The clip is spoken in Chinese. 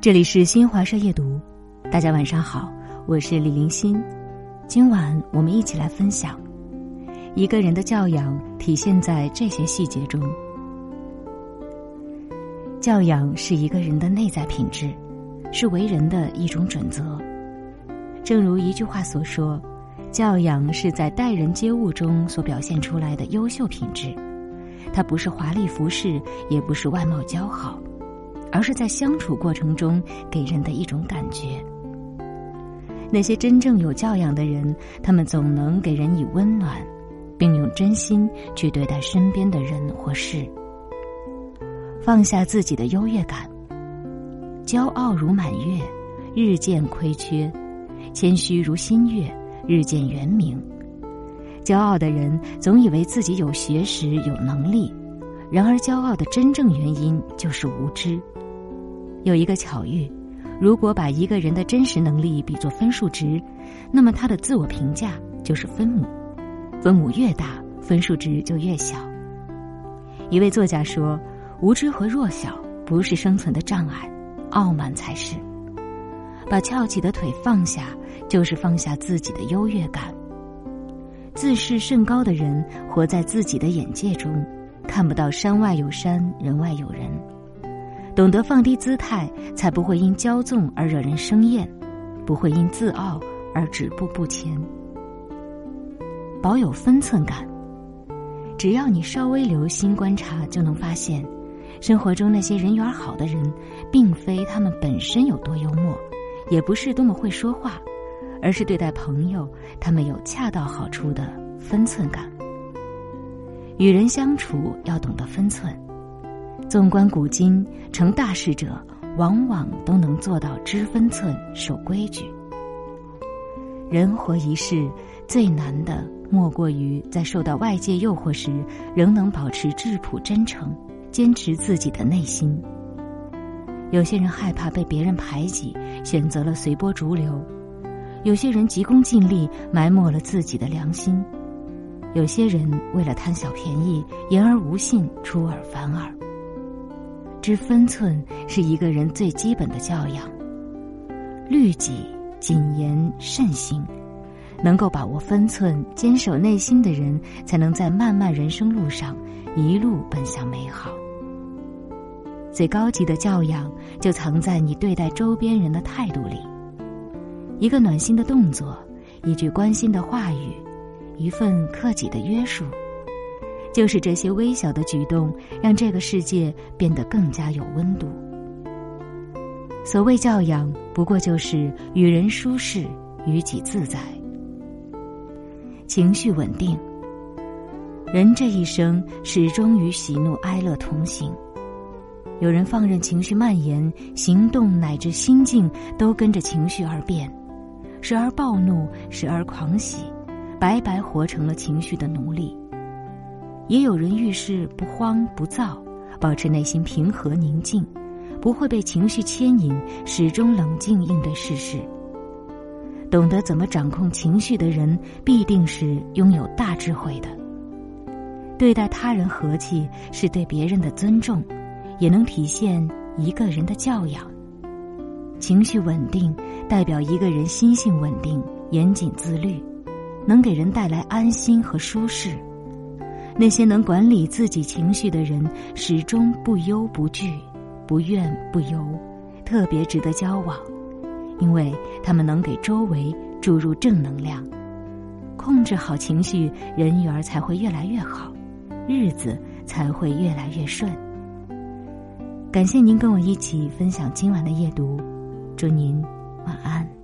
这里是新华社夜读，大家晚上好，我是李林欣。今晚我们一起来分享，一个人的教养体现在这些细节中。教养是一个人的内在品质，是为人的一种准则。正如一句话所说：“教养是在待人接物中所表现出来的优秀品质，它不是华丽服饰，也不是外貌姣好。”而是在相处过程中给人的一种感觉。那些真正有教养的人，他们总能给人以温暖，并用真心去对待身边的人或事。放下自己的优越感，骄傲如满月，日渐亏缺；谦虚如新月，日渐圆明。骄傲的人总以为自己有学识、有能力，然而骄傲的真正原因就是无知。有一个巧遇，如果把一个人的真实能力比作分数值，那么他的自我评价就是分母，分母越大，分数值就越小。一位作家说：“无知和弱小不是生存的障碍，傲慢才是。把翘起的腿放下，就是放下自己的优越感。自视甚高的人，活在自己的眼界中，看不到山外有山，人外有人。”懂得放低姿态，才不会因骄纵而惹人生厌，不会因自傲而止步不前。保有分寸感，只要你稍微留心观察，就能发现，生活中那些人缘好的人，并非他们本身有多幽默，也不是多么会说话，而是对待朋友，他们有恰到好处的分寸感。与人相处要懂得分寸。纵观古今，成大事者往往都能做到知分寸、守规矩。人活一世，最难的莫过于在受到外界诱惑时，仍能保持质朴真诚，坚持自己的内心。有些人害怕被别人排挤，选择了随波逐流；有些人急功近利，埋没了自己的良心；有些人为了贪小便宜，言而无信，出尔反尔。知分寸是一个人最基本的教养。律己、谨言、慎行，能够把握分寸、坚守内心的人，才能在漫漫人生路上一路奔向美好。最高级的教养，就藏在你对待周边人的态度里。一个暖心的动作，一句关心的话语，一份克己的约束。就是这些微小的举动，让这个世界变得更加有温度。所谓教养，不过就是与人舒适，与己自在。情绪稳定，人这一生始终与喜怒哀乐同行。有人放任情绪蔓延，行动乃至心境都跟着情绪而变，时而暴怒，时而狂喜，白白活成了情绪的奴隶。也有人遇事不慌不躁，保持内心平和宁静，不会被情绪牵引，始终冷静应对世事。懂得怎么掌控情绪的人，必定是拥有大智慧的。对待他人和气，是对别人的尊重，也能体现一个人的教养。情绪稳定，代表一个人心性稳定、严谨自律，能给人带来安心和舒适。那些能管理自己情绪的人，始终不忧不惧，不怨不尤，特别值得交往，因为他们能给周围注入正能量。控制好情绪，人缘才会越来越好，日子才会越来越顺。感谢您跟我一起分享今晚的夜读，祝您晚安。